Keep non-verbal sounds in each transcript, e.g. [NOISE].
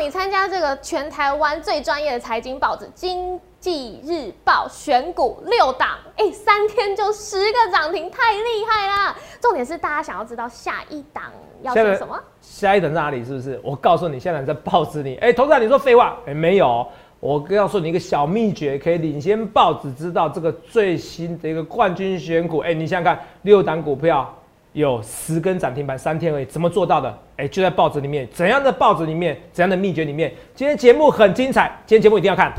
你参加这个全台湾最专业的财经报纸《经济日报》选股六档，哎，三天就十个涨停，太厉害啦！重点是大家想要知道下一档要选什么？下一档在哪里？是不是？我告诉你，现在在报纸里。哎，投资人，你说废话？哎，没有。我告诉你一个小秘诀，可以领先报纸知道这个最新的一个冠军选股。哎，你想想看，六档股票有十根涨停板，三天而已，怎么做到的？哎，就在报纸里面，怎样的报纸里面，怎样的秘诀里面？今天节目很精彩，今天节目一定要看。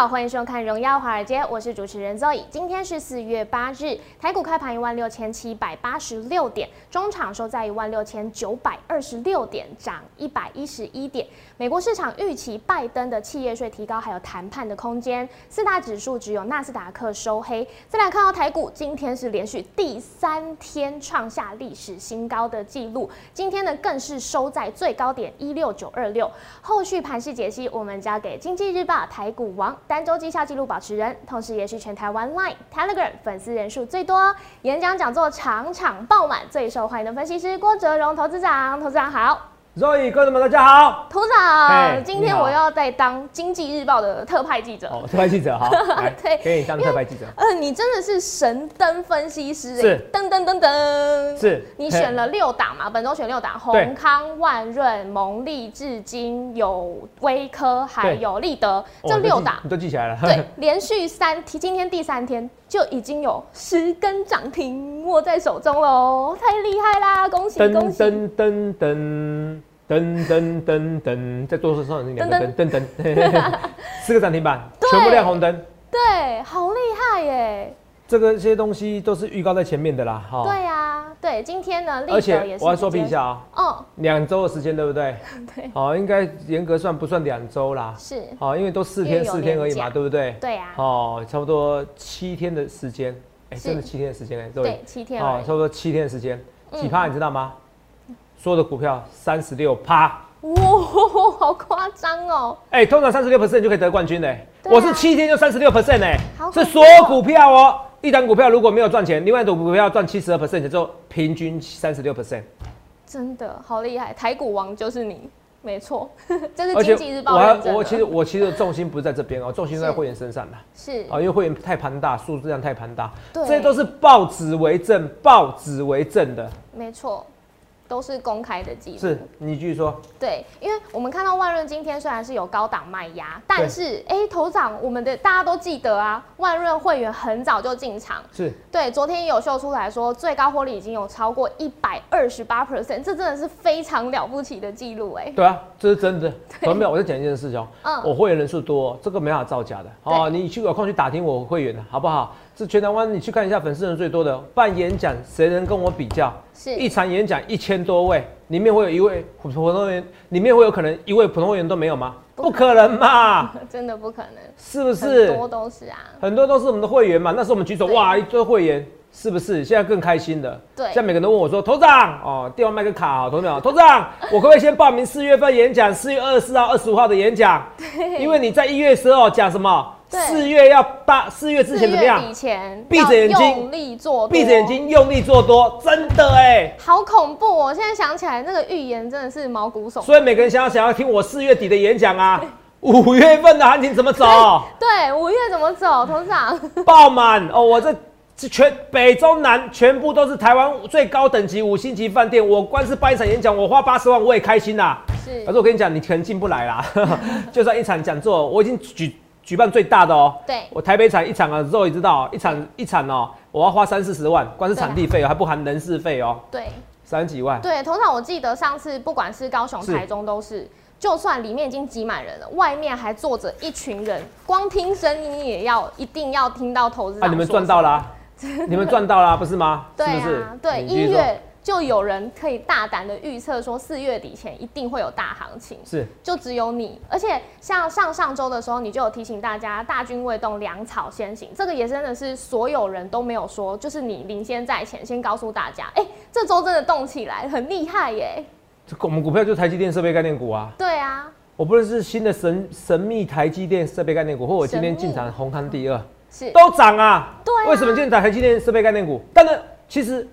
好，欢迎收看《荣耀华尔街》，我是主持人 Zoe。今天是四月八日，台股开盘一万六千七百八十六点，中场收在一万六千九百二十六点，涨一百一十一点。美国市场预期拜登的企业税提高还有谈判的空间，四大指数只有纳斯达克收黑。再来看到台股，今天是连续第三天创下历史新高的记录，今天呢更是收在最高点一六九二六。后续盘势解析，我们交给经济日报台股王。单周绩效纪录保持人，同时也是全台湾 Line、Telegram 粉丝人数最多、演讲讲座场场爆满、最受欢迎的分析师郭哲荣投资长。投资长好。Zoe，各位们大家好，土长，今天我要在当经济日报的特派记者。哦，特派记者好，[LAUGHS] 对，给你当特派记者。呃，你真的是神灯分析师，是，噔噔噔噔，是。你选了六档嘛？本周选六档，宏康、万润、蒙利、至今、有威科，还有立德，这六档你都记起来了。对，[LAUGHS] 连续三天，今天第三天。就已经有十根涨停握在手中喽，太厉害啦！恭喜恭喜！噔噔噔噔噔噔噔，再多说上两个噔噔噔，四个涨停板，全部亮红灯。对，好厉害耶！这个些东西都是预告在前面的啦，哈。对呀，对，今天呢，而且我要说明一下啊，哦，两周的时间对不对？[LAUGHS] 对，好，应该严格算不算两周啦？是，哦，因为都四天四天而已嘛，对不对？对呀，哦，差不多七天的时间，哎，真的七天的时间哎，对，七天，哦，差不多七天的时间，几趴你知道吗？所有的股票三十六趴，哇，好夸张哦！哎，通常三十六 percent 就可以得冠军嘞，我是七天就三十六 percent 哎，是所有股票哦。一单股票如果没有赚钱，另外一种股票赚七十二 percent，之后平均三十六 percent，真的好厉害！台股王就是你，没错，[LAUGHS] 这是经济日报我我其实我其实重心不是在这边哦，[LAUGHS] 重心在会员身上的。是啊，因为会员太庞大，数字量太庞大，这些都是报纸为证，报纸为证的。没错。都是公开的记录。是你继续说。对，因为我们看到万润今天虽然是有高档卖压，但是哎，头涨我们的大家都记得啊，万润会员很早就进场。是。对，昨天也有秀出来说，最高获利已经有超过一百二十八 percent，这真的是非常了不起的记录哎。对啊，这是真的。有没有？我再讲一件事情哦。[LAUGHS] 嗯。我会员人数多，这个没法造假的哦。你去有空去打听我会员的好不好？是全台湾，你去看一下粉丝人最多的办演讲，谁能跟我比较？是一场演讲一千多位，里面会有一位普通会员，里面会有可能一位普通会员都没有吗？不可能嘛！[LAUGHS] 真的不可能，是不是？很多都是啊，很多都是我们的会员嘛。那时候我们举手，哇，一堆会员，是不是？现在更开心的。对，现在每个人都问我说：“头长哦，电话麦克卡哦，头长，头长，我可不可以先报名四月份演讲，四月二十四号、二十五号的演讲？[LAUGHS] 因为你在一月十号讲什么？”四月要大，四月之前怎么样？闭着眼睛用力做，闭着眼睛用力做多，真的哎，好恐怖！我现在想起来，那个预言真的是毛骨悚。所以每个人想要想要听我四月底的演讲啊，[LAUGHS] 五月份的行情怎么走？对，五月怎么走？董事长 [LAUGHS] 爆满哦！我这这全北中南全部都是台湾最高等级五星级饭店，我光是办一场演讲，我花八十万我也开心呐。是，可是我跟你讲，你可能进不来啦。[LAUGHS] 就算一场讲座，我已经举。举办最大的哦，对，我台北场一场啊，肉也知道，一场一场哦，我要花三四十万，光是场地费还不含人事费哦，对，三几万。对，通常我记得上次不管是高雄、台中都是，就算里面已经挤满人了，外面还坐着一群人，光听声音也要一定要听到投资。啊，你们赚到了，你们赚到了，不是吗？[LAUGHS] 对啊，对，音乐。就有人可以大胆的预测说，四月底前一定会有大行情，是，就只有你。而且像上上周的时候，你就有提醒大家，大军未动，粮草先行，这个也真的是所有人都没有说，就是你领先在前，先告诉大家，哎，这周真的动起来，很厉害耶。这我们股票就是台积电设备概念股啊。对啊。我不论是新的神神秘台积电设备概念股，或我今天进场红康第二，是都涨啊。对啊为什么今天涨台积电设备概念股？但是其实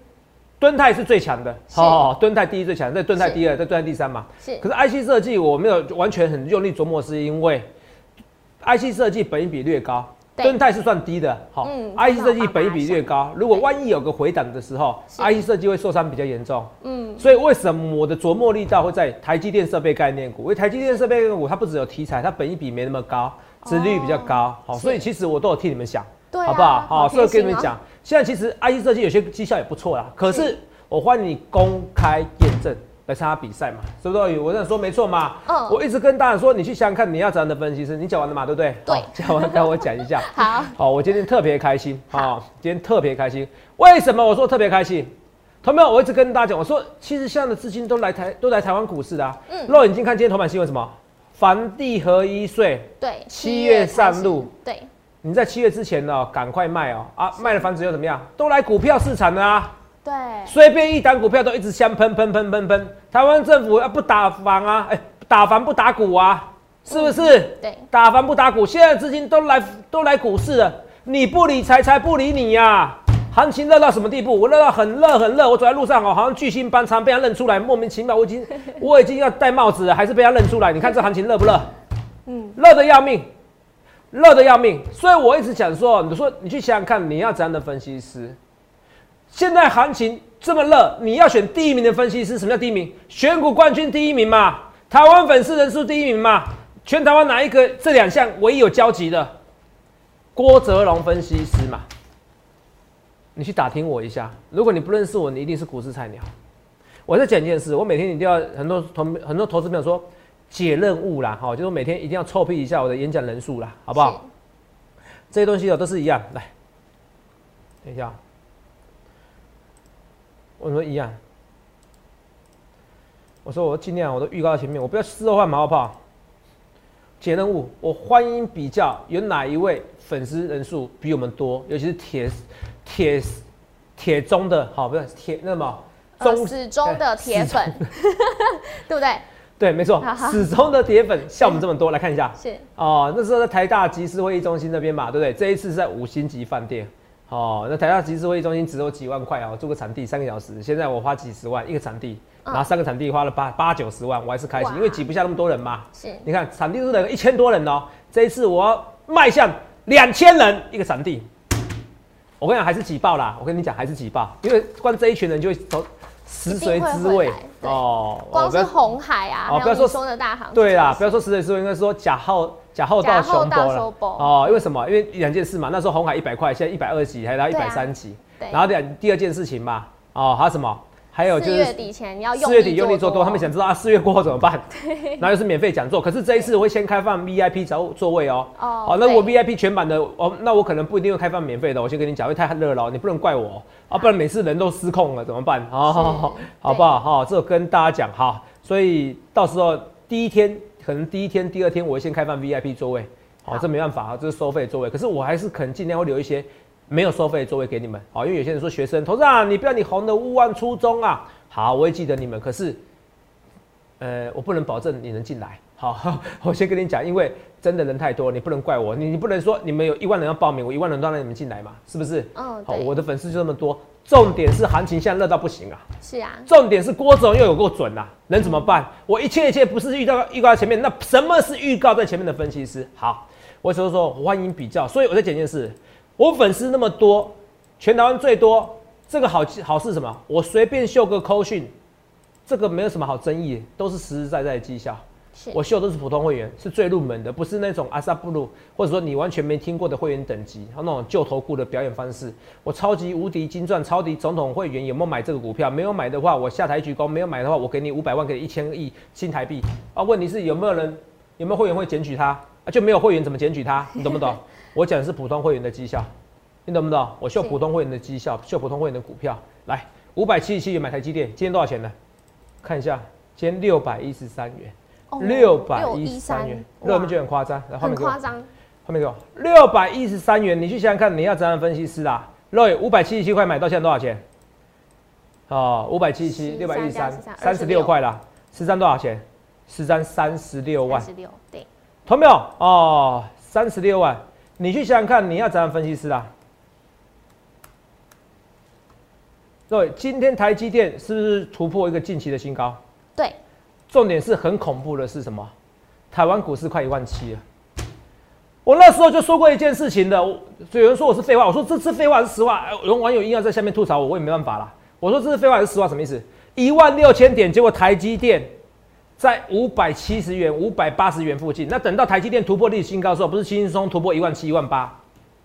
敦泰是最强的，好哦，敦泰第一最强，在敦泰第二，在敦泰第三嘛。是。可是 IC 设计我没有完全很用力琢磨，是因为 IC 设计本益比略高，对。敦泰是算低的，好、嗯 IC 设计本益比略高，如果万一有个回档的时候，IC 设计会受伤比较严重。嗯。所以为什么我的琢磨力道会在台积电设备概念股？因为台积电设备概念股它不只有题材，它本益比没那么高，殖利率比较高，好、是。所以其实我都有替你们想，对啊好不好？好，所以我跟你们讲，现在其实 IC 设计有些绩效也不错啦，可是我欢迎你公开验证来参加比赛嘛，是不是？我这样说没错嘛。嗯我一直跟大家说，你去想想看，你要怎样的分析师？你讲完了嘛，对不对？对好讲完 [LAUGHS] 跟我讲一下。好好，我今天特别开心好啊！今天特别开心，为什么我说特别开心？同学们，我一直跟大家讲，我说其实现在的资金都来台，都来台湾股市的啊。嗯肉眼睛看今天头版新闻什么？房地合一税，对，七月上路，对，你在七月之前呢，赶快卖哦啊！卖了房子又怎么样？都来股票市场了啊！对，随便一档股票都一直香喷喷喷喷喷。台湾政府要不打房啊？哎、打房不打股啊？是不是？对，打房不打股，现在资金都来都来股市了，你不理财财不理你呀、行情热到什么地步？我热到很热很热，我走在路上哦，好像巨星般，常被他认出来，莫名其妙，我已经 [LAUGHS] 我已经要戴帽子了，还是被他认出来。你看这行情热不热？嗯，热的要命，热的要命。所以我一直讲说，你说你去想想看，你要怎样的分析师？现在行情这么热，你要选第一名的分析师。什么叫第一名？选股冠军第一名嘛，台湾粉丝人数第一名嘛，全台湾哪一个这两项唯一有交集的？郭泽龙分析师嘛。你去打听我一下，如果你不认识我，你一定是股市菜鸟。我在讲一件事，我每天你都要很多同很多投资朋友说解任务啦，哈，就是每天一定要臭屁一下我的演讲人数啦，好不好？这些东西哦都是一样，来，等一下，我说一样，我说我尽量我都预告在前面，我不要事后换马后炮。解任务，我欢迎比较有哪一位粉丝人数比我们多，尤其是铁铁铁中的，好，不是铁那么呃死忠的铁粉，[LAUGHS] 对不对？对，没错好好，始终的铁粉 [LAUGHS] 像我们这么多，来看一下。[LAUGHS] 是，哦，那时候在台大集思会议中心那边嘛，对不对？这一次是在五星级饭店。哦，那台大集思会议中心只有几万块哦，租个场地三个小时，现在我花几十万一个场地，嗯然后三个场地花了八八九十万，我还是开心，因为挤不下那么多人嘛。是，你看场地是人一千多人哦，这一次我要迈向两千人一个场地，我跟你讲还是挤爆啦，我跟你讲还是挤爆，因为光这一群人就会从食髓知味一定会回来对哦。光是红海啊，哦不要说说的大行，对啦，不要说食髓知味，应该说假号假号到熊博了哦。因为什么？因为两件事嘛。那时候红海一百块，现在一百二十几，还到一百三几。然后两第二件事情嘛，哦，还有什么？还有就四月是底前要用四月底用力做多，他们想知道啊，四月过后怎么办？对然后又是免费讲座，可是这一次我会先开放 VIP 座座位哦。哦好，那我对 VIP 全版的哦，那我可能不一定会开放免费的。我先跟你讲，因为太热了哦，你不能怪我啊，不然每次人都失控了怎么办？好好好，[LAUGHS] 好不好？好，这个跟大家讲哈，所以到时候第一天可能第一天、第二天我会先开放 VIP 座位，好，好这没办法啊，这是收费座位，可是我还是可能尽量会留一些没有收费座位给你们，好，因为有些人说学生，头上、啊、你不要你红的勿忘初衷啊，好，我会记得你们，可是。呃，我不能保证你能进来。好，[LAUGHS] 我先跟你讲，因为真的人太多，你不能怪我，你你不能说你们有一万人要报名，我一万人都让你们进来嘛，是不是？嗯，好，对，我的粉丝就这么多，重点是行情现在热到不行啊，是啊，重点是郭总又有够准啊，能怎么办？我一切一切不是预告预告在前面，那什么是预告在前面的分析师？好，我只是说欢迎比较，所以我在讲一件事，我粉丝那么多，全台湾最多，这个好好是什么？我随便秀个扣讯，这个没有什么好争议，都是实实在在的绩效。是，我秀都是普通会员，是最入门的，不是那种阿萨布鲁，或者说你完全没听过的会员等级，还有那种旧头顾的表演方式。我超级无敌金钻、超级总统会员有没有买这个股票？没有买的话，我下台鞠躬；没有买的话，我给你五百万，给你一千亿新台币。啊，问题是有没有人有没有会员会检举他？啊，就没有会员怎么检举他？你懂不懂？[LAUGHS] 我讲的是普通会员的绩效，你懂不懂？我秀是普通会员的绩效，秀普通会员的股票。来，五百七十七元买台积电，今天多少钱呢？看一下，今天六百一十三元。哦六百一十三元，哇热有没有觉得很夸张？来，后很面给我，夸张，后面给我，六百一十三元，你去想想看，你要怎样分析师啊？肉五百七十七块买到现在多少钱？哦，五百七十七，六百一十三，三十六块啦。十三多少钱？十三三十六万三，十六，对，同没有？哦，三十六万，你去想想看，你要怎样分析师啊？各位，今天台积电是不是突破一个近期的新高？对，重点是很恐怖的是什么？台湾股市快一万七了。我那时候就说过一件事情的，我有人说我是废话，我说这是废话还是实话？哎有网友硬要在下面吐槽我，我也没办法啦。我说这是废话还是实话？什么意思？一万六千点，结果台积电在五百七十元、五百八十元附近。那等到台积电突破历史新高的时候，不是轻轻松松突破一万七、一万八？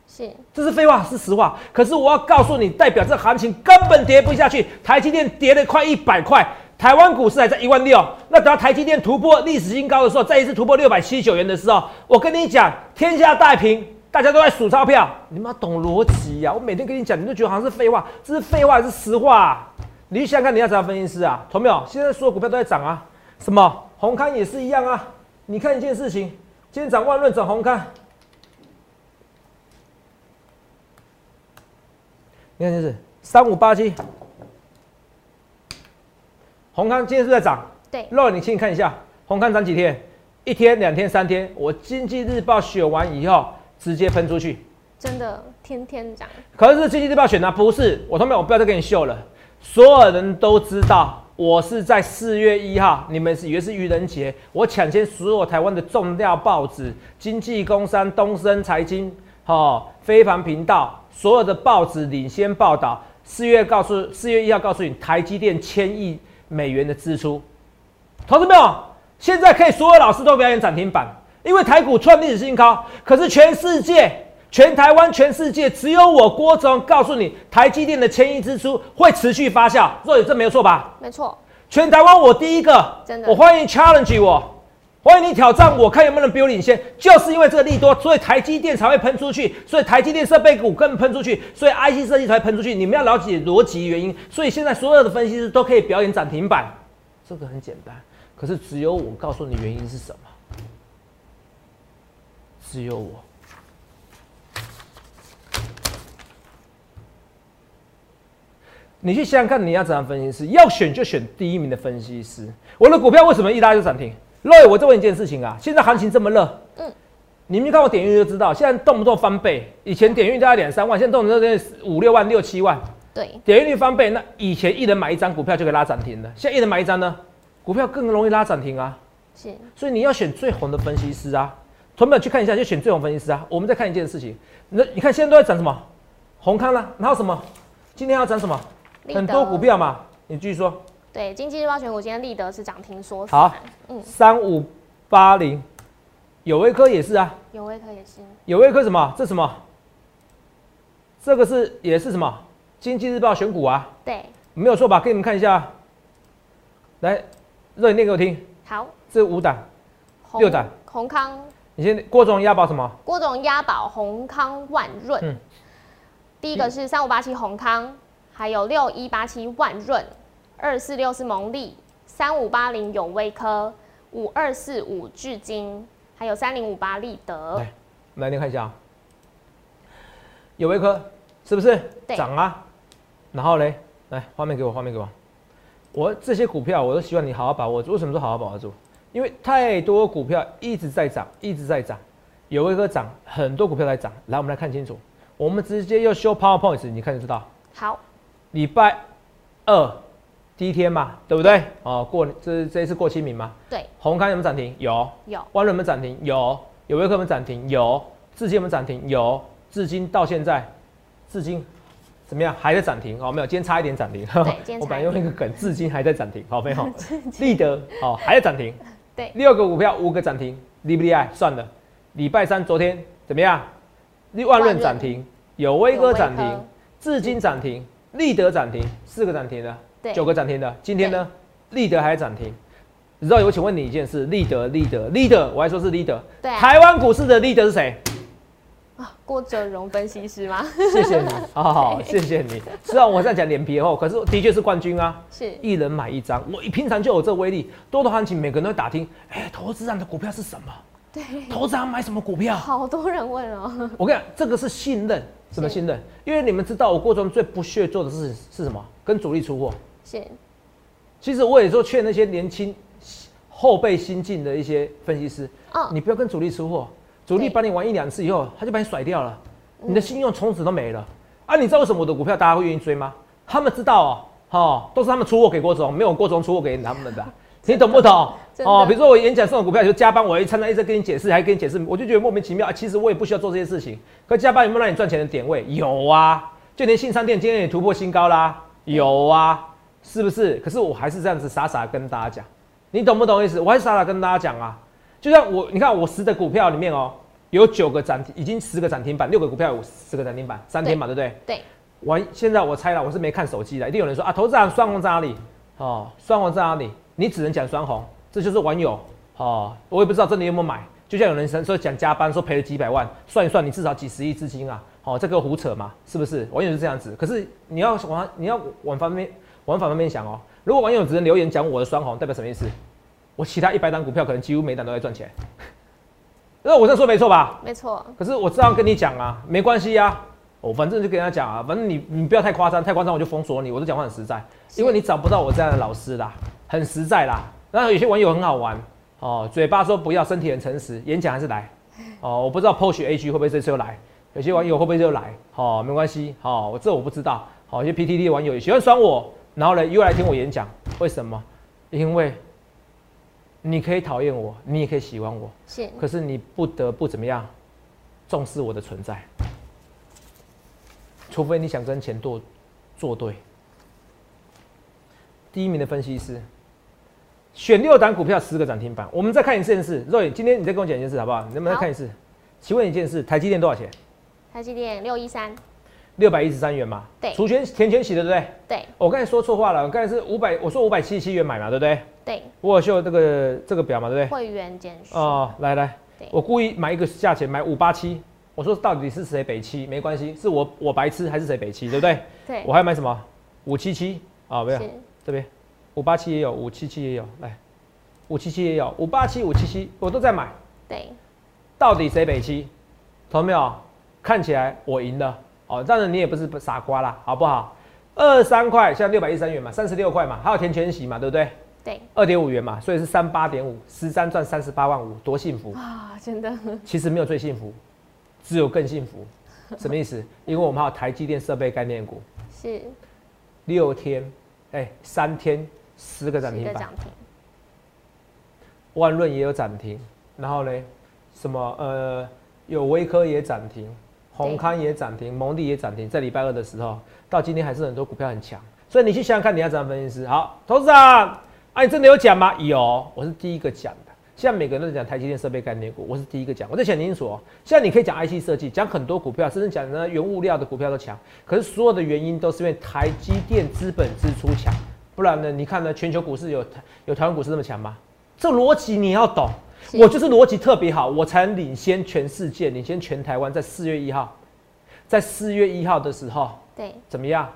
是，这是废话，是实话。可是我要告诉你，代表这行情根本跌不下去。台积电跌了快一百块，台湾股市还在一万六。那等到台积电突破历史新高的时候，再一次突破六百七十九元的时候，我跟你讲，天下大平，大家都在数钞票，你们要懂逻辑呀！我每天跟你讲，你都觉得好像是废话，这是废话还是实话、你去想想看，你要怎样分析师啊？同没有？现在所有股票都在涨啊，什么红康也是一样啊。你看一件事情，今天涨万润，涨红康。你看就是三五八七，红康今天是在涨？对，肉，你请你看一下，红康涨几天？一天、两天、三天。我经济日报选完以后，直接喷出去。真的天天涨，可是经济日报选的不是我，同学们，我不要再跟你秀了。所有人都知道，我是在四月一号，你们是以为是愚人节，我抢先所有台湾的重要报纸，经济、工商、东森财经、哦，非凡频道，所有的报纸领先报道。四月告诉四月一号告诉你，台积电千亿美元的支出，投资没有？现在可以所有老师都表演涨停板，因为台股创历史新高。可是全世界、全台湾、全世界，只有我郭总告诉你，台积电的千亿支出会持续发酵。若雨，这没有错吧？没错，全台湾我第一个，真的我欢迎 challenge 我，欢迎你挑战我，看有没有人比我领先。就是因为这个利多，所以台积电才会喷出去，所以台积电设备股更喷出去，所以 IC 设计才会喷出去。你们要了解逻辑原因，所以现在所有的分析师都可以表演涨停板，这个很简单。可是只有我告诉你原因是什么，只有我。你去想想看，你要怎样分析师？要选就选第一名的分析师。我的股票为什么一拉就涨停？肉友，我再问一件事情啊，现在行情这么热，嗯，你们看我点阅就知道，现在动不动翻倍。以前点阅率大概两三万，现在动不动就五六万、六七万，对，点阅率翻倍。那以前一人买一张股票就可以拉涨停了，现在一人买一张呢，股票更容易拉涨停啊。是，所以你要选最红的分析师啊。同学们去看一下，就选最红分析师啊。我们再看一件事情，那你看现在都在涨什么？红康啦，然后什么？今天要涨什么？立很多德股票嘛，你继续说。对，经济日报选股今天立德是涨停缩好，嗯，三五八零，有威科也是啊，有威科也是，有威科什么？这什么？这个是也是什么？经济日报选股啊，对，没有错吧？给你们看一下，来，热你念给我听，好，这五档，六档，宏康、你先郭总押宝什么？郭总、押宝、宏康、万润，嗯。第一个是三五八七宏康，还有六一八七万润，二四六是蒙利，三五八零永威科，五二四五至今，还有三零五八立德来，我们来念看一下啊，有微科是不是对涨啊？然后嘞，来画面给我，画面给我。我这些股票我都希望你好好把握住。为什么说好好把握住？因为太多股票一直在涨，一直在涨，有一个涨，很多股票在涨。来，我们来看清楚。我们直接要修 PowerPoint，你看就知道。好，礼拜二第一天嘛，对不对？哦，过这这一次过清明嘛。对，红康有没有涨停？有。有万润有没有涨停？有。有微科有没有涨停？有。至今有没有涨停？有。至今到现在，至今怎么样？还在涨停？哦，没有，今天差一点涨停。[LAUGHS] 我本来差一点用一个梗，至今还在涨停。好，没有。[LAUGHS] 立德哦，还在涨停。对六个股票五个涨停，厉不厉害？算了。礼拜三昨天怎么样？万润涨停，有威哥涨停至今涨停，立德涨停，四个涨停的，对九个涨停的。今天呢，立德还涨停。你知道？我请问你一件事，立德，立德，立德，我还说是立德。对啊台湾股市的立德是谁？啊，郭哲荣分析师吗？谢谢你，[LAUGHS] 好好好，谢谢你。虽然我在讲脸皮厚，可是的确是冠军啊。是一人买一张，我一平常就有这威力。多头行情，每个人都会打听，哎、投资人的股票是什么？对，投资人买什么股票？好多人问哦。我跟你讲，这个是信任，什么是信任？因为你们知道，我过程中最不屑做的事是什么？跟主力出货。是其实我也说劝那些年轻后辈新进的一些分析师，哦，你不要跟主力出货，主力对把你玩一两次以后，他就把你甩掉了，你的信用从此都没了。啊，你知道为什么我的股票大家会愿意追吗？他们知道哦，哦，都是他们出货给郭总，没有郭总出货给他们的啊、[LAUGHS] 你懂不懂？哦，比如说我演讲送的股票就加班，我一常常一直跟你解释，还跟你解释，我就觉得莫名其妙。啊、其实我也不需要做这些事情，可加班有没有让你赚钱的点位？有啊，就连信商店今天也突破新高啦，有啊，是不是？可是我还是这样子傻傻跟大家讲，你懂不懂意思？我还是傻傻跟大家讲啊，就像我，你看我十的股票里面哦，有九个涨停，已经十个涨停板，六个股票有十个涨停板，三天嘛，对不对？对，我现在我猜了，我是没看手机的，一定有人说啊，投资人双红在哪里？哦，双红在哪里？你只能讲双红，这就是网友哦，我也不知道真的有没有买。就像有人说讲加班，说赔了几百万，算一算你至少几十亿资金啊，哦，这个胡扯嘛，是不是？网友是这样子，可是你要往你要往方面往反方面想哦，如果网友只能留言讲我的双红，代表什么意思？我其他一百档股票可能几乎每档都在赚钱，[LAUGHS] 那我这样说没错吧？没错，可是我这样跟你讲啊，没关系呀，我反正就跟他讲啊，反正你你不要太夸张，太夸张我就封锁你，我都讲话很实在，因为你找不到我这样的老师啦，很实在啦。然后有些网友很好玩哦，嘴巴说不要，身体很诚实，演讲还是来哦。我不知道 POSH AG 会不会这次又来，有些网友会不会又来？哦，没关系，哦，我这我不知道。好、有些 PTT 的网友也喜欢酸我，然后呢又来听我演讲，为什么？因为你可以讨厌我，你也可以喜欢我，是可是你不得不怎么样重视我的存在，除非你想跟钱做作对。第一名的分析师选六档股票十个涨停板，我们再看一件事。肉眼，今天你再跟我讲一件事好不好？你能不能再看一次？请问一件事，台积电多少钱？台积电六一三，六百一十三元嘛。对除权填权息的对不对？对我刚才说错话了，我刚才是五百，我说五百七十七元买嘛，对不对？对，我有秀这个这个表嘛，对不对？会员减数，哦，来来，我故意买一个价钱，买五八七。我说到底是谁北七？没关系，是我我白痴还是谁北七，对不对？对我，还买什么？五七七啊，没有是这边，五八七也有，五七七也有，来，五七七也有，五八七、五七七我都在买。对，到底谁北七？同到没有？看起来我赢了哦，当然你也不是傻瓜啦，好不好？二三块，现在六百一十三元嘛，三十六块嘛，还有填全息嘛，对不对？对二点五元嘛，所以是三八点五，十三赚三十八万五，多幸福！啊，真的其实没有最幸福，只有更幸福。什么意思？[LAUGHS] 因为我们还有台积电设备概念股，是六天，哎、三天十个涨停板，万润也有涨停，然后呢，什么呃，有微科也涨停，宏康也涨停，蒙迪也涨停，在礼拜二的时候，到今天还是很多股票很强，所以你去想想看，你要怎样分析师？好，投资长，啊，你真的有讲吗？有，我是第一个讲的。现在每个人都在讲台积电设备概念股，我是第一个讲。我在讲清楚哦，现在你可以讲 IC 设计，讲很多股票，甚至讲呢原物料的股票都强，可是所有的原因都是因为台积电资本支出强，不然呢？你看呢？全球股市有台有台湾股市那么强吗？这逻辑你要懂。我就是逻辑特别好，我才能领先全世界，领先全台湾。在四月一号，在四月一号的时候，对，怎么样？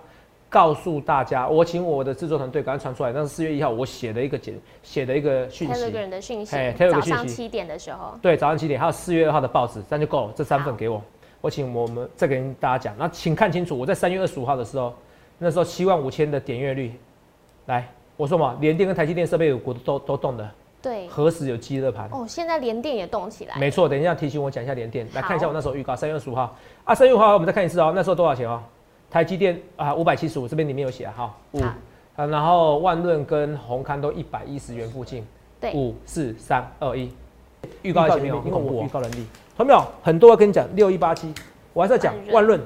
告诉大家，我请我的制作团队赶快传出来。但是四月一号，我写了一个简写的一个讯息，Telegram 的讯息哎早讯息上七点的时候，对，早上七点，还有四月二号的报纸，这样就够了，这三份给我。我请我们再跟大家讲，那请看清楚，我在三月二十五号的时候，那时候七万五千的点阅率，来，我说嘛，联电跟台积电设备股都都动的，对，何时有积热盘？哦，现在连电也动起来，没错，等一下提醒我讲一下联电，来看一下我那时候预告，三月二十五号。啊，三月五号我们再看一次哦，那时候多少钱哦？台积电啊，五百七十五，这边里面有写哈，五。好。啊，然后万润跟宏康都一百一十元附近，对。五四三二一，预告前面有，预告能力因为我预告能力，同没有？很多要跟你讲六一八七，我还是要讲万润，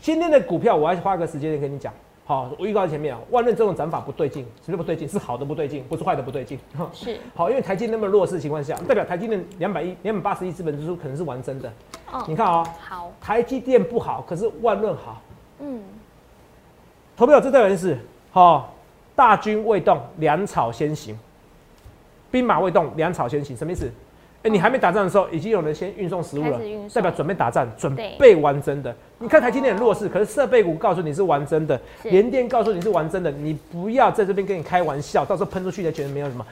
今天的股票我还花个时间跟你讲。好，我预告在前面啊，万润这种涨法不对劲，什么不对劲？是好的不对劲，不是坏的不对劲。是好，因为台积电那么弱势的情况下，代表台积电两百亿、两百八十亿资本支出可能是完真的。哦你看啊、好，台积电不好，可是万润好。嗯，投票这代表的是，好、大军未动，粮草先行；兵马未动，粮草先行。什么意思？哎、你还没打仗的时候，已经有人先运送食物了代表准备打仗，准对备玩真的。你看台积电很弱势，可是设备股告诉你是玩真的，是联电告诉你是玩真的，你不要在这边跟你开玩笑，到时候喷出去才觉得没有什么。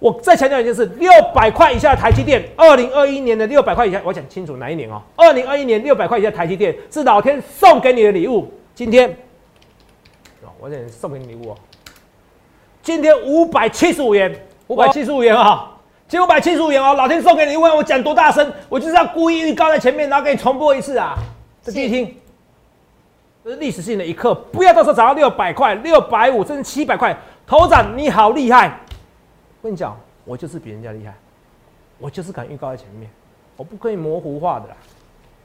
我再强调一件事：六百块以下的台积电，二零二一年的六百块以下，我讲清楚哪一年哦？二零二一年六百块以下的台积电是老天送给你的礼物。今天，哦，我讲送给你礼物哦。今天五百七十五元，五百七十五元啊，今五百七十五元哦，老天送给你，问我讲多大声，我就是要故意预告在前面，然后给你重播一次啊，这继续听。这是历史性的一刻，不要到时候涨到六百块、六百五甚至七百块，头长你好厉害！我跟你讲，我就是比人家厉害，我就是敢预告在前面，我不可以模糊化的啦，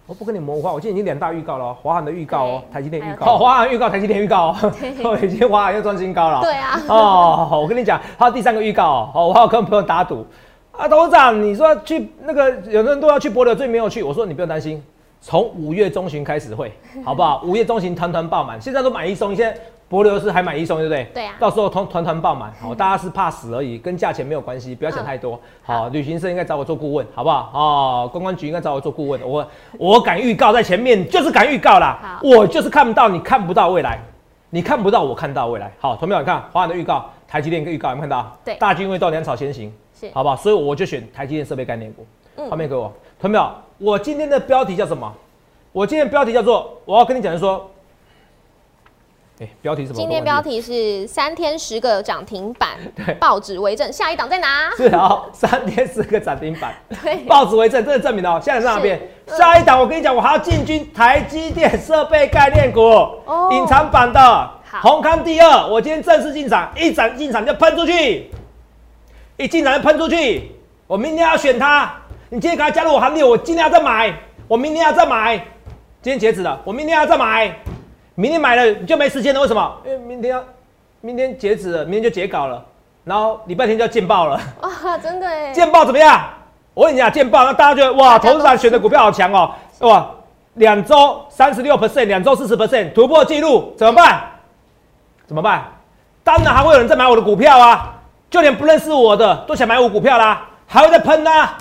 我不跟你模糊化。我今天已经两大预告了，华航的预告哦，台积电预告，华航预告，台积电预告，哦，[LAUGHS] 已经华航又创新高了。对啊。哦，我跟你讲，还有第三个预告哦，我还有跟朋友打赌啊，头长，你说去那个有的人都要去博流，最没有去，我说你不用担心。从五月中旬开始会，[LAUGHS] 好不好？五月中旬团团爆满，现在都买一送一，现在博流是还买一送，对不对？对啊。到时候团团团爆满，好，[LAUGHS] 大家是怕死而已，跟价钱没有关系，不要想太多。好，旅行社应该找我做顾问，好不好？哦，公关局应该找我做顾问，我我敢预告在前面，就是敢预告啦。我就是看不到你看不到未来，你看不到我看到未来。好，同学你看华安的预告，台积电预告有没有看到？对。大军未到，粮草先行，是，好不好？所以我就选台积电设备概念股。嗯。画面给我，同学我今天的标题叫什么？我今天标题叫做，我要跟你讲的说，哎，标题什么？今天标题是三天十个涨停板，[LAUGHS] 对，报纸为证。下一档在哪？是啊，三天十个涨停板，[LAUGHS] 对，报纸为证，这是证明哦。现在在哪边？下一档我跟你讲，我还要进军台积电设备概念股，哦，隐藏版的，宏康第二。我今天正式进场，一涨进场就喷出去，一进场就喷出去。我明天要选它，你今天赶快加入我行列，我今天要再买，我明天要再买。今天截止了，我明天要再买，明天买了你就没时间了。为什么？因为明天要，明天截止了，明天就截稿了，然后礼拜天就要见报了。哇，[LAUGHS] 真的哎！见报怎么样？我跟你讲，见报那大家觉得哇，投资者选的股票好强哦，哇，两周三十六 percent，两周四十 percent，突破记录，怎么办？怎么办？当然还会有人在买我的股票啊，就连不认识我的都想买我股票啦，还会再喷啦。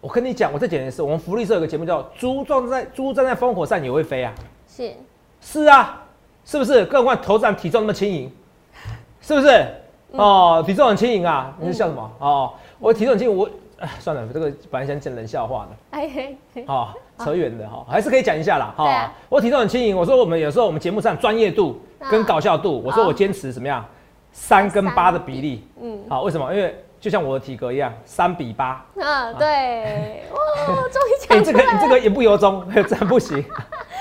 我跟你讲，我再讲一次，我们福利社有个节目叫“猪撞在猪站在烽火上也会飞”啊，是是啊，是不是？更何况头上体重那么轻盈，[LAUGHS] 是不是？哦，体重很轻盈啊，你是笑什么？哦，我体重很轻，我哎算了，这个本来想讲冷笑话的，哎嘿，哦，扯远的哈，还是可以讲一下啦。哈，我体重很轻盈，我说我们有时候我们节目上专业度跟搞笑度，我说我坚持怎么样，三跟八的比例，嗯，好，为什么？因为。就像我的体格一样，三比八。啊，对，哇，终于讲出来。[LAUGHS] 这个这个言不由衷，[LAUGHS] 这样不行。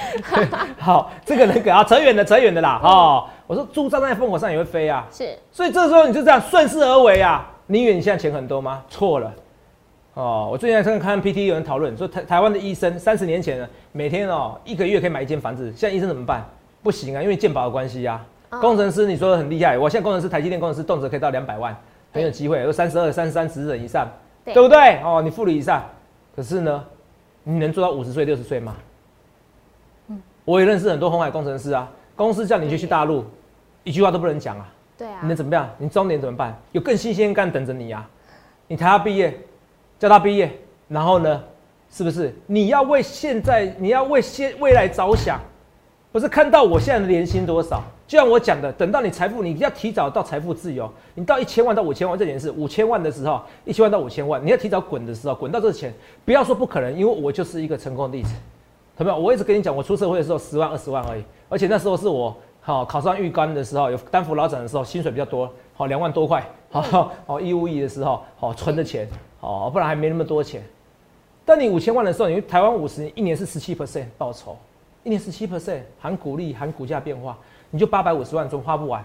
[LAUGHS] 好，这个人格啊，扯远的，扯远的啦。哦，我说猪站在烽火上也会飞啊。是。所以这时候你就这样顺势而为啊。你以为你现在钱很多吗？错了。哦，我最近在看 PT 有人讨论说，台台湾的医生三十年前呢，每天哦一个月可以买一间房子，现在医生怎么办？不行啊，因为健保的关系呀。工程师你说的很厉害，我现在工程师台积电工程师动辄可以到两百万。很有机会，有三十二、三十三、十人以上，对不对？哦，你负了以上，可是呢，你能做到五十岁、六十岁吗？嗯，我也认识很多红海工程师啊，公司叫你去去大陆，一句话都不能讲啊。对啊，你能怎么样？你中年怎么办？有更新鲜干等着你啊。你台大毕业，叫他毕业，然后呢，是不是？你要为现在，你要为现未来着想，不是看到我现在的年薪多少。就像我讲的，等到你财富，你要提早到财富自由。你到一千万到五千万这件事，五千万的时候，一千万到五千万，你要提早滚的时候，滚到这钱，不要说不可能，因为我就是一个成功的例子，懂没有？我一直跟你讲，我出社会的时候十万二十万而已，而且那时候是我好考上预官的时候，有担负老长的时候，薪水比较多，好两万多块，好好义务役的时候，好存的钱，好不然还没那么多钱。但你五千万的时候，你台湾五十年一年是十七 percent 报酬，一年十七 percent 含股利含股价变化。你就八百五十万，总花不完。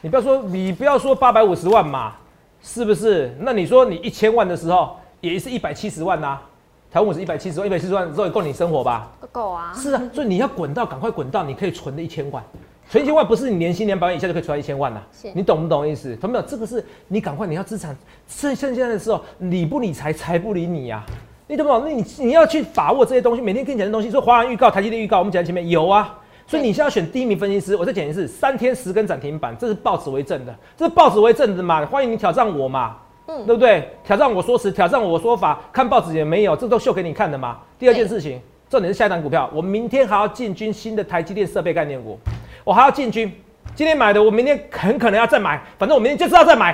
你不要说，你不要说八百五十万嘛，是不是？那你说你一千万的时候，也是一百七十万呐。台湾五十一百七十万，一百七十万之后也够你生活吧？够啊。是啊，所以你要滚到，赶快滚到，你可以存的一千万。存一千万不是你年薪两百万以下就可以存一千万呐。你懂不懂意思？懂没有？这个是你赶快，你要资产趁趁现在的时候，理不理财，财不理你呀。你懂不懂？那你你要去把握这些东西，每天跟你讲的东西，说华安预告、台积电预告，我们讲前面有啊。所以你现在要选第一名分析师，我再讲一次，三天十根涨停板，这是报纸为证的，这是报纸为证的嘛？欢迎你挑战我嘛，嗯，对不对？挑战我说辞，挑战我说法，看报纸也没有，这都秀给你看的嘛。第二件事情，重点是下一档股票，我明天还要进军新的台积电设备概念股，我还要进军，今天买的，我明天很可能要再买，反正我明天就知道再买，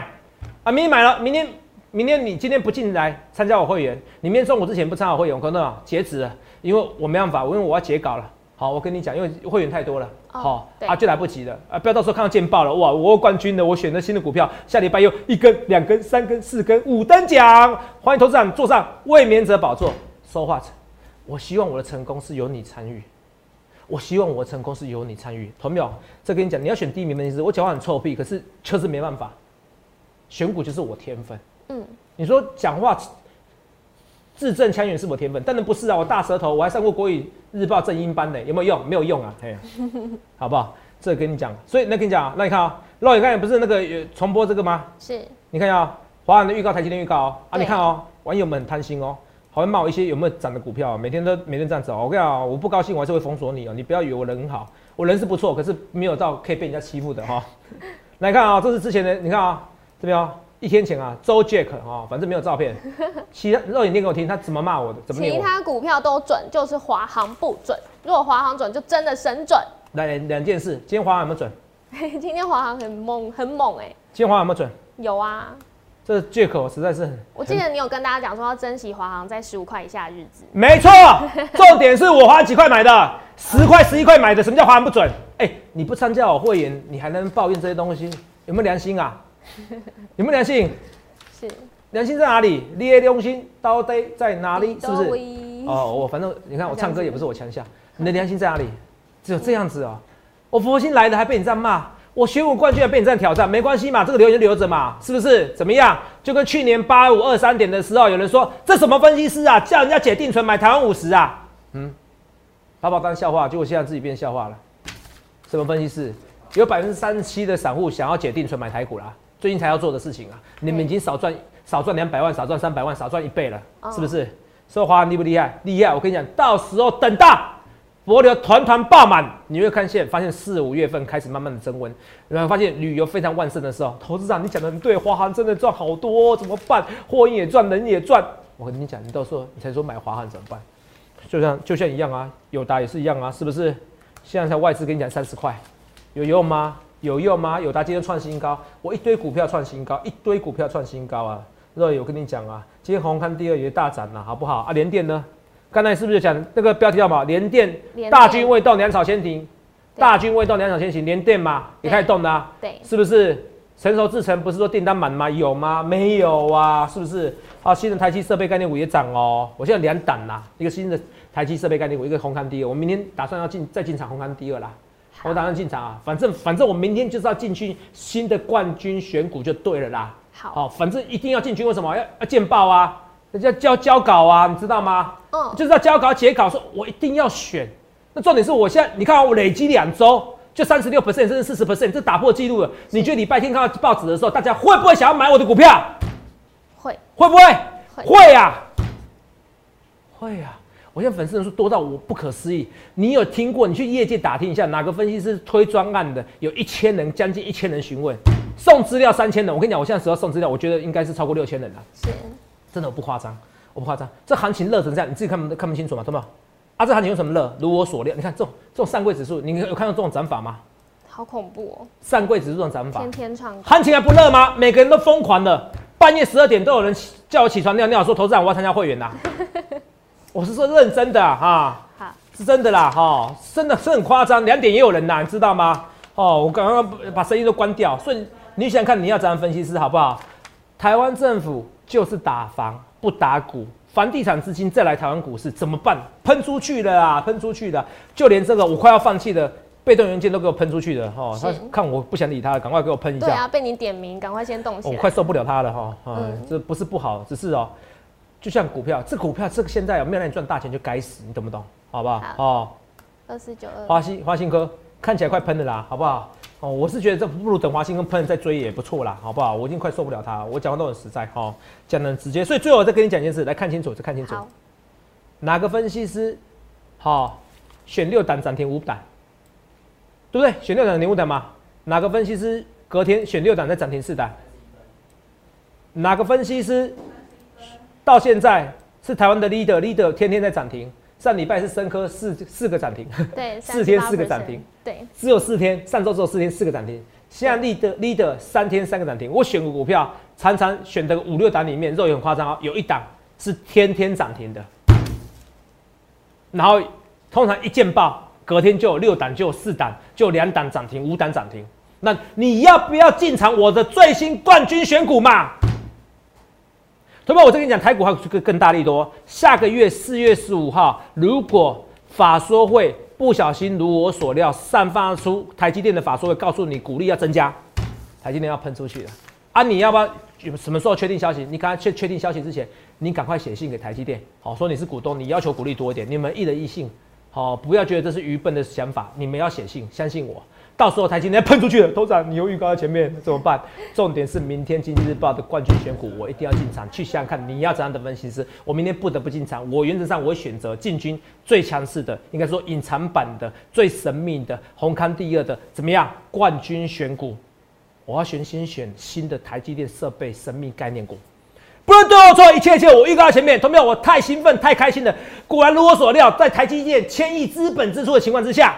啊，明天买了，明天明天你今天不进来参加我会员，你明天中午之前不参加我会员，可能截止了，因为我没办法，因为我要截稿了。好，我跟你讲，因为会员太多了，哦好、对啊，就来不及了啊！不要到时候看到见报了，哇，我又冠军的，我选择新的股票，下礼拜又一根、两根、三根、四根、五等奖，欢迎投资长坐上卫冕者宝座。说话，我希望我的成功是由你参与，我希望我的成功是由你参与。同没有？这跟你讲，你要选第一名的意思，我讲话很臭屁，可是确实没办法，选股就是我天分。嗯，你说讲话字正腔圆是我天分，当然不是啊！我大舌头，我还上过国语日报正音班呢，有没有用？没有用啊，哎，[LAUGHS] 好不好？这个跟你讲，所以那跟你讲啊，那你看啊，肉眼刚才不是那个有重播这个吗？是你看啊，华航的预告、台积电预告哦，啊，你看哦，网友们很贪心哦，还会骂我一些有没有涨的股票，每天都每天这样子哦。我跟你讲哦，我不高兴，我还是会封锁你哦。你不要以为我人很好，我人是不错，可是没有到可以被人家欺负的哈、[LAUGHS] 来看啊、这是之前的，你看啊、这边哦，一天前啊，周 Jack 哦，反正没有照片，[LAUGHS] 其他肉眼念给我听，他怎么骂我的？其他股票都准，就是华航不准。如果华航准，就真的神准。来两两件事，今天华航有没有准？[LAUGHS] 今天华航很猛，很猛哎、今天华航有没有准？有啊，这 Jack 我实在是很，我记得你有跟大家讲说要珍惜华航在十五块以下的日子。没错，[LAUGHS] 重点是我花几块买的，十块、十一块买的，什么叫华航不准？哎、你不参加我会员，你还能抱怨这些东西，有没有良心啊？[LAUGHS] 有没有良心？是，良心在哪里？你的良心到底在哪里？是不是？哦，我反正你看我唱歌也不是我强项，你的良心在哪里？只有这样子哦。我佛心来的还被你这样骂，我学武冠军还被你这样挑战，没关系嘛，这个留言就留着嘛，是不是？怎么样？就跟去年八五二三点的时候，有人说这什么分析师啊，叫人家解定存买台湾五十啊，嗯，把我当笑话，结果现在自己变笑话了。什么分析师？有百分之三十七的散户想要解定存买台股啦，最近才要做的事情啊，你们已经少赚少赚两百万，少赚三百万，少赚一倍了，哦是不是？所以华航厉不厉害？厉害！我跟你讲，到时候等到博流团团爆满，你会看现发现四五月份开始慢慢的增温，然后发现旅游非常旺盛的时候，投资长你讲的很对，华航真的赚好多，怎么办？货运也赚，人也赚。我跟你讲，你到时候你才说买华航怎么办？就像就像一样啊，友达也是一样啊，是不是？现在才外资跟你讲三十块，有用吗？有用吗？有达今天创新高，我一堆股票创新高，一堆股票创新高啊！热友跟你讲啊，今天红磡第二也大涨了，好不好啊？联电呢？刚才是不是讲那个标题叫什么？联电大军未动，粮草先停。大军未动，粮草先行，联电嘛也开始动了、啊，对，是不是？成熟制成不是说订单满吗？有吗？没有啊，是不是？啊，新的台积设备概念股也涨哦。我现在两档啦，一个新的台积设备概念股，一个红康第二。我明天打算要进再进场红康第二啦。好我打算进场啊，反正反正我明天就是要进去新的冠军选股就对了啦。好，哦，反正一定要进军，为什么要要见报啊？人家交交稿啊，你知道吗？嗯，就是要交稿截稿，说我一定要选。那重点是我现在，你看啊我累积两周就三十六 percent，甚至四十 percent，这打破记录了。你觉得礼拜天看到报纸的时候，大家会不会想要买我的股票？会，会不会？会会呀、会呀、我现在粉丝人数多到我不可思议。你有听过？你去业界打听一下，哪个分析师推专案的，有一千人，将近一千人询问，送资料三千人。我跟你讲，我现在只要送资料，我觉得应该是超过六千人了。是，真的我不夸张，我不夸张。这行情热成这样，你自己看不看不清楚吗？懂吗？啊，这行情有什么热？如我所料，你看这种这种上柜指数，你有看到这种涨法吗？好恐怖哦，上柜指数这种涨法天，天创高，行情还不热吗？每个人都疯狂的，半夜十二点都有人起叫我起床尿尿，说投资长我要参加会员啦。[LAUGHS] 我是说认真的啊，哈好，是真的啦，哈，真的是很夸张，两点也有人呐，你知道吗？哦，我刚刚把声音都关掉，所以你想想看，你要怎样分析师好不好？台湾政府就是打房不打股，房地产资金再来台湾股市怎么办？喷出去了啊，喷出去了，就连这个我快要放弃的被动元件都给我喷出去了哈。他看我不想理他，赶快给我喷一下。对啊，被你点名，赶快先动起来。我快受不了他了哈，嗯嗯，这不是不好，只是哦，就像股票，这股票这个现在有没有让你赚大钱就该死，你懂不懂？好不好？好哦，二四九二，华兴华兴科看起来快喷的啦，好不好？哦，我是觉得这不如等华兴科喷了再追也不错啦，好不好？我已经快受不了它，我讲话都很实在哈，讲的很直接，所以最后我再跟你讲一件事，来看清楚，再看清楚，哪个分析师好、选六档涨停五档，对不对？选六档涨停五档嘛？哪个分析师隔天选六档再涨停四档？哪个分析师到现在是台湾的 leader，leader 天天在涨停？上礼拜是深科四四个涨停，对，[LAUGHS] 四天四个涨停，对，只有四天，上周只有四天四个涨停。现在 leader leader 三天三个涨停，我选个股票常常选的五六档里面，肉也很夸张哦，有一档是天天涨停的，然后通常一见报隔天就有六档，就有四档，就两档涨停，五档涨停。那你要不要进场我的最新冠军选股嘛？同学们，我再跟你讲，台股还有个更大力多。下个月四月十五号，如果法说会不小心如我所料，散发出台积电的法说会告诉你股利要增加，台积电要喷出去了啊！你要不要什么时候确定消息？你刚才确确定消息之前，你赶快写信给台积电，好说你是股东，你要求股利多一点，你们一人一信，好不要觉得这是愚笨的想法，你们要写信，相信我。到时候台积电喷出去了，头涨，你又预告在前面怎么办？重点是明天经济日报的冠军选股，我一定要进场去想想看，你要怎样的分析师？我明天不得不进场。我原则上我会选择进军最强势的，应该说隐藏版的、最神秘的、红康第二的，怎么样？冠军选股，我要选先选新的台积电设备神秘概念股，不能对我错，一切一切我预告在前面。同没有？我太兴奋、太开心了。果然如我所料，在台积电千亿资本支出的情况之下。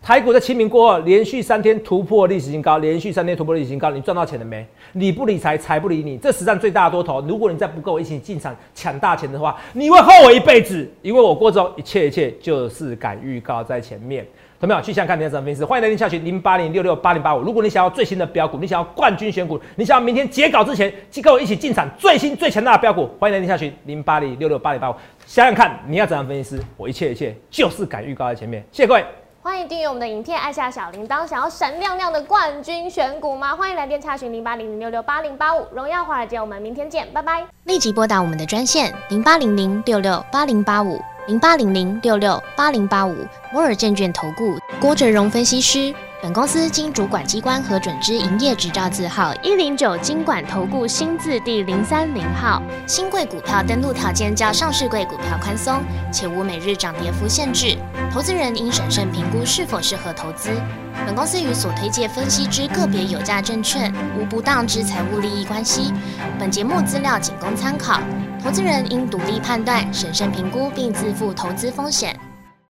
台股在清明过后，连续三天突破历史新高，连续三天突破历史新高，你赚到钱了没？你不理财，财不理你。这史上最大的多头，如果你再不跟我一起进场抢大钱的话，你会后悔一辈子。因为我过后一切一切就是敢预告在前面。同没有？去想看你的什么分析？欢迎来电下群零八零六六八零八五。如果你想要最新的标股，你想要冠军选股，你想要明天截稿之前就跟我一起进场最新最强大的标股，欢迎来电下群零八零六六八零八五。想想看你要怎样分析？师，我一切一切就是敢预告在前面。谢谢各位。欢迎订阅我们的影片，按下小铃铛。想要闪亮亮的冠军选股吗？欢迎来电查询零八零零六六八零八五。荣耀华尔街，我们明天见，拜拜。立即拨打我们的专线零八零零六六八零八五零八零零六六八零八五摩尔证券投顾郭哲荣分析师。本公司经主管机关核准之营业执照字号一零九金管投顾新字第零三零号。新贵股票登录条件较上市贵股票宽松，且无每日涨跌幅限制。投资人应审慎评估是否适合投资。本公司与所推介分析之个别有价证券无不当之财务利益关系。本节目资料仅供参考，投资人应独立判断、审慎评估并自负投资风险。